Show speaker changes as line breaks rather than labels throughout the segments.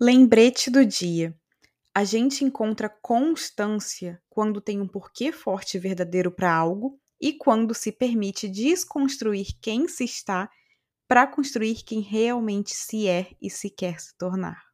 Lembrete do dia. A gente encontra constância quando tem um porquê forte e verdadeiro para algo e quando se permite desconstruir quem se está para construir quem realmente se é e se quer se tornar.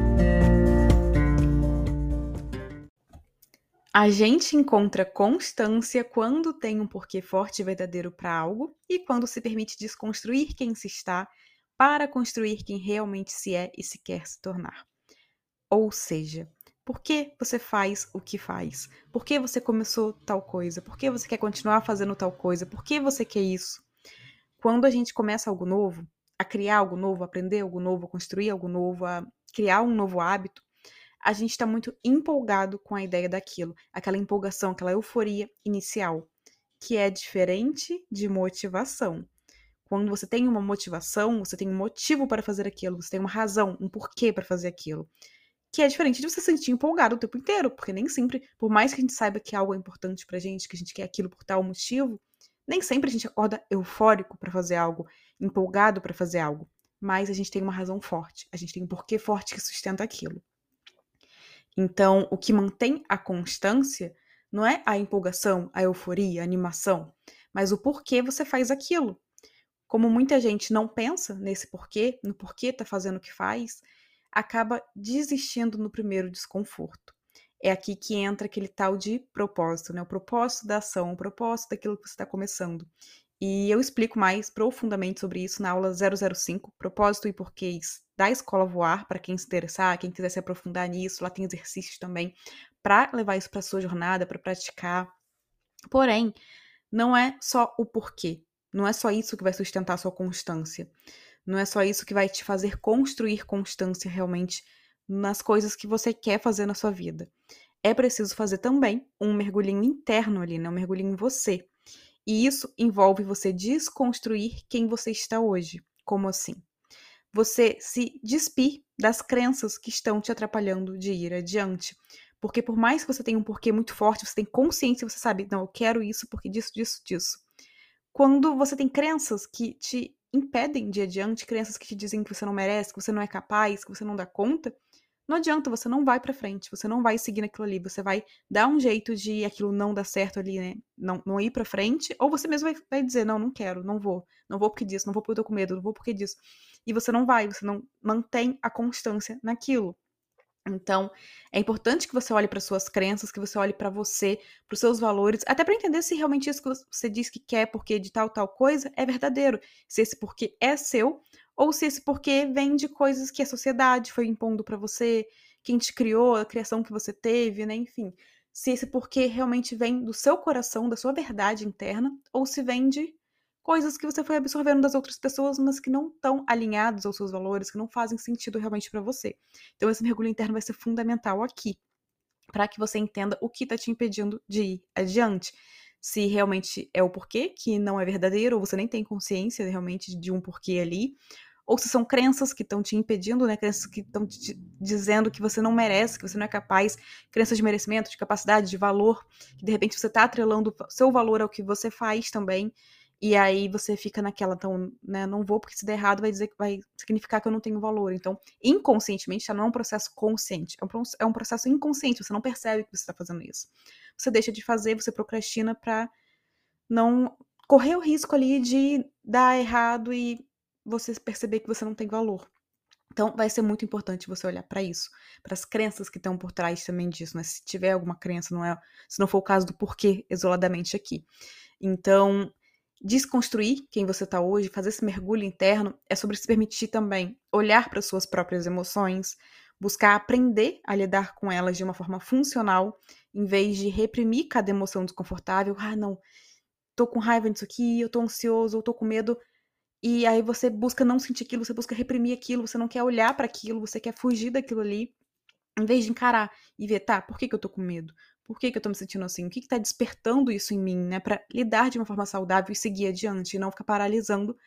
A gente encontra constância quando tem um porquê forte e verdadeiro para algo e quando se permite desconstruir quem se está para construir quem realmente se é e se quer se tornar. Ou seja, por que você faz o que faz? Por que você começou tal coisa? Por que você quer continuar fazendo tal coisa? Por que você quer isso? Quando a gente começa algo novo, a criar algo novo, a aprender algo novo, a construir algo novo, a criar um novo hábito, a gente está muito empolgado com a ideia daquilo, aquela empolgação, aquela euforia inicial, que é diferente de motivação. Quando você tem uma motivação, você tem um motivo para fazer aquilo, você tem uma razão, um porquê para fazer aquilo. Que é diferente de você se sentir empolgado o tempo inteiro, porque nem sempre, por mais que a gente saiba que algo é importante pra gente, que a gente quer aquilo por tal motivo, nem sempre a gente acorda eufórico para fazer algo, empolgado para fazer algo. Mas a gente tem uma razão forte, a gente tem um porquê forte que sustenta aquilo. Então, o que mantém a constância não é a empolgação, a euforia, a animação, mas o porquê você faz aquilo. Como muita gente não pensa nesse porquê, no porquê tá fazendo o que faz, acaba desistindo no primeiro desconforto. É aqui que entra aquele tal de propósito, né? O propósito da ação, o propósito daquilo que você está começando. E eu explico mais profundamente sobre isso na aula 005, Propósito e Porquês da Escola Voar, para quem se interessar, quem quiser se aprofundar nisso, lá tem exercícios também para levar isso para sua jornada, para praticar. Porém, não é só o porquê, não é só isso que vai sustentar a sua constância. Não é só isso que vai te fazer construir constância realmente nas coisas que você quer fazer na sua vida. É preciso fazer também um mergulhinho interno ali, né? Um mergulhinho em você. E isso envolve você desconstruir quem você está hoje. Como assim? Você se despir das crenças que estão te atrapalhando de ir adiante. Porque por mais que você tenha um porquê muito forte, você tem consciência, você sabe, não, eu quero isso porque disso, disso, disso. Quando você tem crenças que te impedem de ir adiante, crenças que te dizem que você não merece, que você não é capaz, que você não dá conta, não adianta, você não vai para frente, você não vai seguir naquilo ali, você vai dar um jeito de aquilo não dar certo ali, né? Não, não ir para frente, ou você mesmo vai, vai dizer, não, não quero, não vou, não vou porque disso, não vou porque eu tô com medo, não vou porque disso. E você não vai, você não mantém a constância naquilo. Então, é importante que você olhe para suas crenças, que você olhe para você, para os seus valores, até para entender se realmente isso que você diz que quer porque de tal tal coisa é verdadeiro, se esse porquê é seu ou se esse porquê vem de coisas que a sociedade foi impondo para você, quem te criou, a criação que você teve, né? Enfim, se esse porquê realmente vem do seu coração, da sua verdade interna, ou se vem de coisas que você foi absorvendo das outras pessoas, mas que não estão alinhados aos seus valores, que não fazem sentido realmente para você. Então esse mergulho interno vai ser fundamental aqui, para que você entenda o que está te impedindo de ir adiante. Se realmente é o porquê que não é verdadeiro, ou você nem tem consciência realmente de um porquê ali, ou se são crenças que estão te impedindo, né? Crenças que estão te dizendo que você não merece, que você não é capaz, crenças de merecimento, de capacidade, de valor, que de repente você está atrelando seu valor ao que você faz também. E aí você fica naquela, então, né, não vou porque se der errado vai dizer que vai significar que eu não tenho valor. Então, inconscientemente, já não é um processo consciente, é um, é um processo inconsciente, você não percebe que você está fazendo isso. Você deixa de fazer, você procrastina para não correr o risco ali de dar errado e você perceber que você não tem valor. Então, vai ser muito importante você olhar para isso, para as crenças que estão por trás também disso, né? Se tiver alguma crença, não é, se não for o caso do porquê isoladamente aqui. Então, desconstruir quem você está hoje, fazer esse mergulho interno, é sobre se permitir também olhar para suas próprias emoções, buscar aprender a lidar com elas de uma forma funcional, em vez de reprimir cada emoção desconfortável. Ah, não, tô com raiva disso aqui, eu tô ansioso, eu tô com medo. E aí você busca não sentir aquilo, você busca reprimir aquilo, você não quer olhar para aquilo, você quer fugir daquilo ali, em vez de encarar e ver, tá, por que, que eu tô com medo? Por que, que eu tô me sentindo assim? O que, que tá despertando isso em mim, né? Para lidar de uma forma saudável e seguir adiante, e não ficar paralisando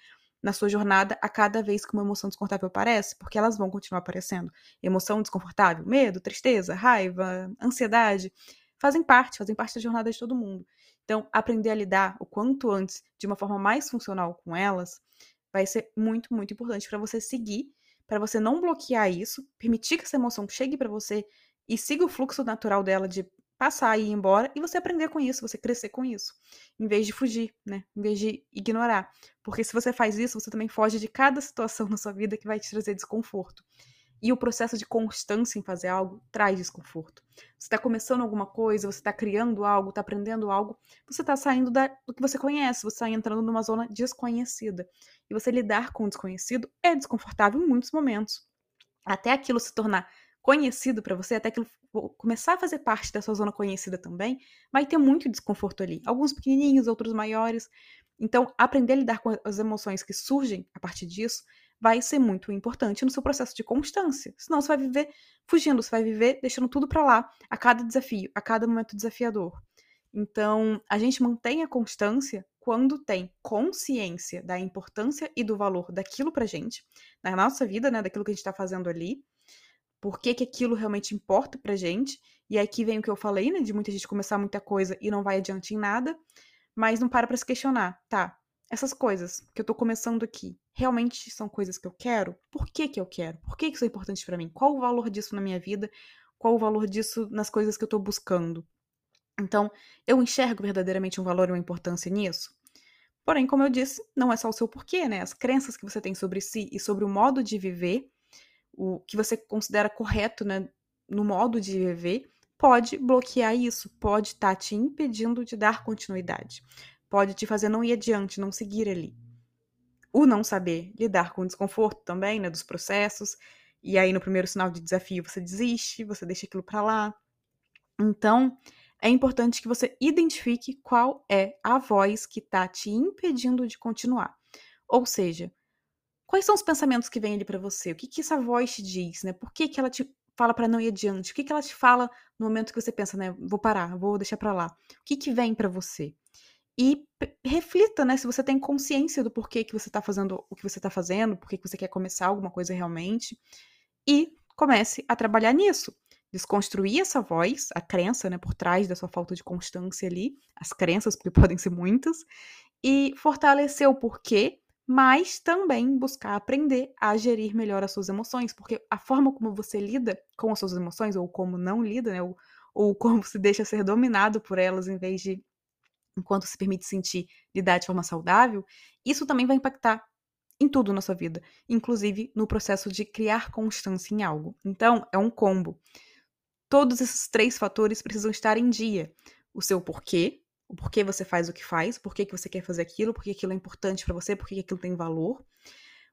na sua jornada a cada vez que uma emoção desconfortável aparece, porque elas vão continuar aparecendo. Emoção desconfortável, medo, tristeza, raiva, ansiedade, fazem parte, fazem parte da jornada de todo mundo. Então, aprender a lidar o quanto antes de uma forma mais funcional com elas vai ser muito, muito importante para você seguir, para você não bloquear isso, permitir que essa emoção chegue para você e siga o fluxo natural dela de passar e ir embora e você aprender com isso, você crescer com isso, em vez de fugir, né? Em vez de ignorar. Porque se você faz isso, você também foge de cada situação na sua vida que vai te trazer desconforto. E o processo de constância em fazer algo traz desconforto. Você está começando alguma coisa, você está criando algo, está aprendendo algo, você está saindo da, do que você conhece, você está entrando numa zona desconhecida. E você lidar com o desconhecido é desconfortável em muitos momentos. Até aquilo se tornar conhecido para você, até aquilo começar a fazer parte da sua zona conhecida também, vai ter muito desconforto ali. Alguns pequenininhos, outros maiores. Então, aprender a lidar com as emoções que surgem a partir disso vai ser muito importante no seu processo de constância. Senão você vai viver fugindo, você vai viver deixando tudo para lá a cada desafio, a cada momento desafiador. Então, a gente mantém a constância quando tem consciência da importância e do valor daquilo pra gente, na nossa vida, né, daquilo que a gente tá fazendo ali, por que, que aquilo realmente importa pra gente. E aqui vem o que eu falei, né? De muita gente começar muita coisa e não vai adiante em nada, mas não para pra se questionar, tá? Essas coisas que eu tô começando aqui, realmente são coisas que eu quero? Por que que eu quero? Por que que isso é importante para mim? Qual o valor disso na minha vida? Qual o valor disso nas coisas que eu tô buscando? Então, eu enxergo verdadeiramente um valor e uma importância nisso? Porém, como eu disse, não é só o seu porquê, né? As crenças que você tem sobre si e sobre o modo de viver o que você considera correto né, no modo de viver, pode bloquear isso, pode estar tá te impedindo de dar continuidade, pode te fazer não ir adiante, não seguir ali. O não saber lidar com o desconforto também, né, dos processos, e aí no primeiro sinal de desafio você desiste, você deixa aquilo para lá. Então, é importante que você identifique qual é a voz que está te impedindo de continuar. Ou seja, Quais são os pensamentos que vêm ali para você? O que, que essa voz te diz, né? Por que, que ela te fala para não ir adiante? O que, que ela te fala no momento que você pensa, né? Vou parar, vou deixar para lá. O que, que vem para você? E reflita, né? Se você tem consciência do porquê que você tá fazendo o que você tá fazendo, porquê que você quer começar alguma coisa realmente. E comece a trabalhar nisso. Desconstruir essa voz, a crença, né, por trás da sua falta de constância ali, as crenças, porque podem ser muitas, e fortalecer o porquê mas também buscar aprender a gerir melhor as suas emoções, porque a forma como você lida com as suas emoções, ou como não lida, né, ou, ou como se deixa ser dominado por elas em vez de, enquanto se permite sentir, lidar de forma saudável, isso também vai impactar em tudo na sua vida, inclusive no processo de criar constância em algo. Então, é um combo. Todos esses três fatores precisam estar em dia. O seu porquê, o porquê você faz o que faz, por que você quer fazer aquilo, por que aquilo é importante para você, por que aquilo tem valor.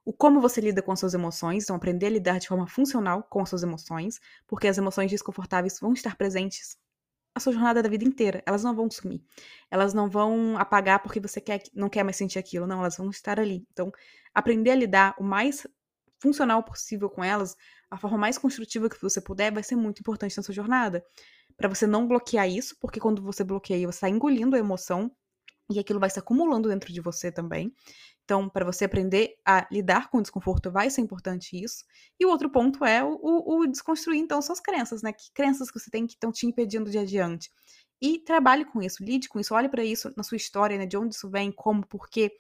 O como você lida com as suas emoções, então aprender a lidar de forma funcional com as suas emoções, porque as emoções desconfortáveis vão estar presentes a sua jornada da vida inteira. Elas não vão sumir. Elas não vão apagar porque você quer, não quer mais sentir aquilo. Não, elas vão estar ali. Então, aprender a lidar o mais funcional possível com elas, a forma mais construtiva que você puder, vai ser muito importante na sua jornada para você não bloquear isso, porque quando você bloqueia, você está engolindo a emoção e aquilo vai se acumulando dentro de você também. Então, para você aprender a lidar com o desconforto, vai ser importante isso. E o outro ponto é o, o, o desconstruir, então, suas crenças, né? Que crenças que você tem que estão te impedindo de adiante. E trabalhe com isso, lide com isso, olhe para isso na sua história, né? De onde isso vem, como, por quê.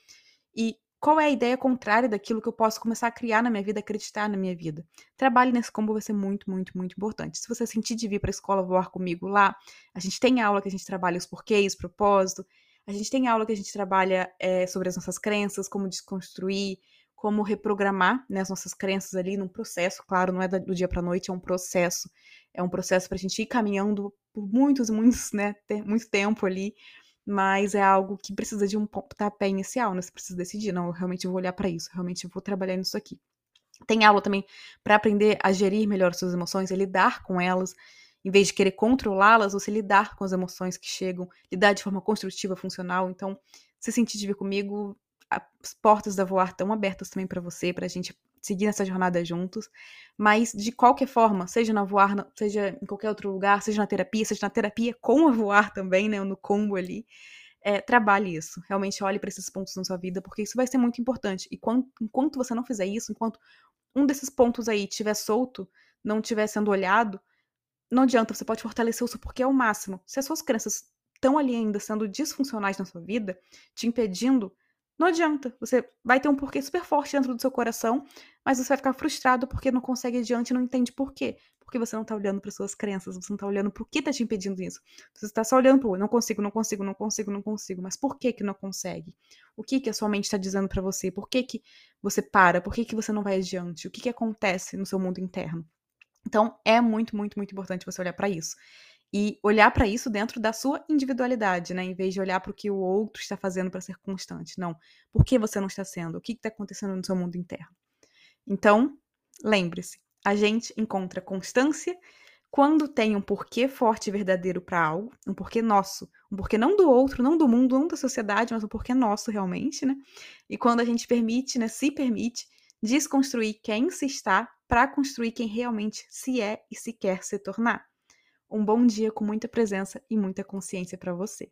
E qual é a ideia contrária daquilo que eu posso começar a criar na minha vida, acreditar na minha vida? Trabalhe nesse combo vai ser muito, muito, muito importante. Se você sentir de vir para a escola voar comigo lá, a gente tem aula que a gente trabalha os porquês, propósito. A gente tem aula que a gente trabalha é, sobre as nossas crenças, como desconstruir, como reprogramar né, as nossas crenças ali num processo. Claro, não é do dia para noite, é um processo. É um processo para a gente ir caminhando por muitos, muitos, né, muito tempo ali mas é algo que precisa de um pontapé inicial, né? Você precisa decidir, não, eu realmente vou olhar para isso, realmente vou trabalhar nisso aqui. Tem aula também para aprender a gerir melhor suas emoções, a lidar com elas, em vez de querer controlá-las, você lidar com as emoções que chegam, lidar de forma construtiva, funcional. Então, se sentir de vir comigo, as portas da Voar estão abertas também para você, para a gente seguir nessa jornada juntos. Mas, de qualquer forma, seja na voar, seja em qualquer outro lugar, seja na terapia, seja na terapia com a voar também, né? No combo ali. É, trabalhe isso. Realmente olhe para esses pontos na sua vida, porque isso vai ser muito importante. E quando, enquanto você não fizer isso, enquanto um desses pontos aí estiver solto, não estiver sendo olhado, não adianta, você pode fortalecer o seu porquê ao máximo. Se as suas crenças estão ali ainda sendo disfuncionais na sua vida, te impedindo, não adianta. Você vai ter um porquê super forte dentro do seu coração, mas você vai ficar frustrado porque não consegue adiante e não entende por quê. Porque você não tá olhando para suas crenças, você não tá olhando por que tá te impedindo isso. Você está só olhando pro não consigo, não consigo, não consigo, não consigo. Mas por que que não consegue? O que que a sua mente está dizendo para você? Por que que você para? Por que que você não vai adiante? O que que acontece no seu mundo interno? Então, é muito, muito, muito importante você olhar para isso. E olhar para isso dentro da sua individualidade, né? Em vez de olhar para o que o outro está fazendo para ser constante. Não. Por que você não está sendo? O que está acontecendo no seu mundo interno? Então, lembre-se: a gente encontra constância quando tem um porquê forte e verdadeiro para algo, um porquê nosso, um porquê não do outro, não do mundo, não da sociedade, mas um porquê nosso realmente, né? E quando a gente permite, né, se permite desconstruir quem se está para construir quem realmente se é e se quer se tornar. Um bom dia com muita presença e muita consciência para você.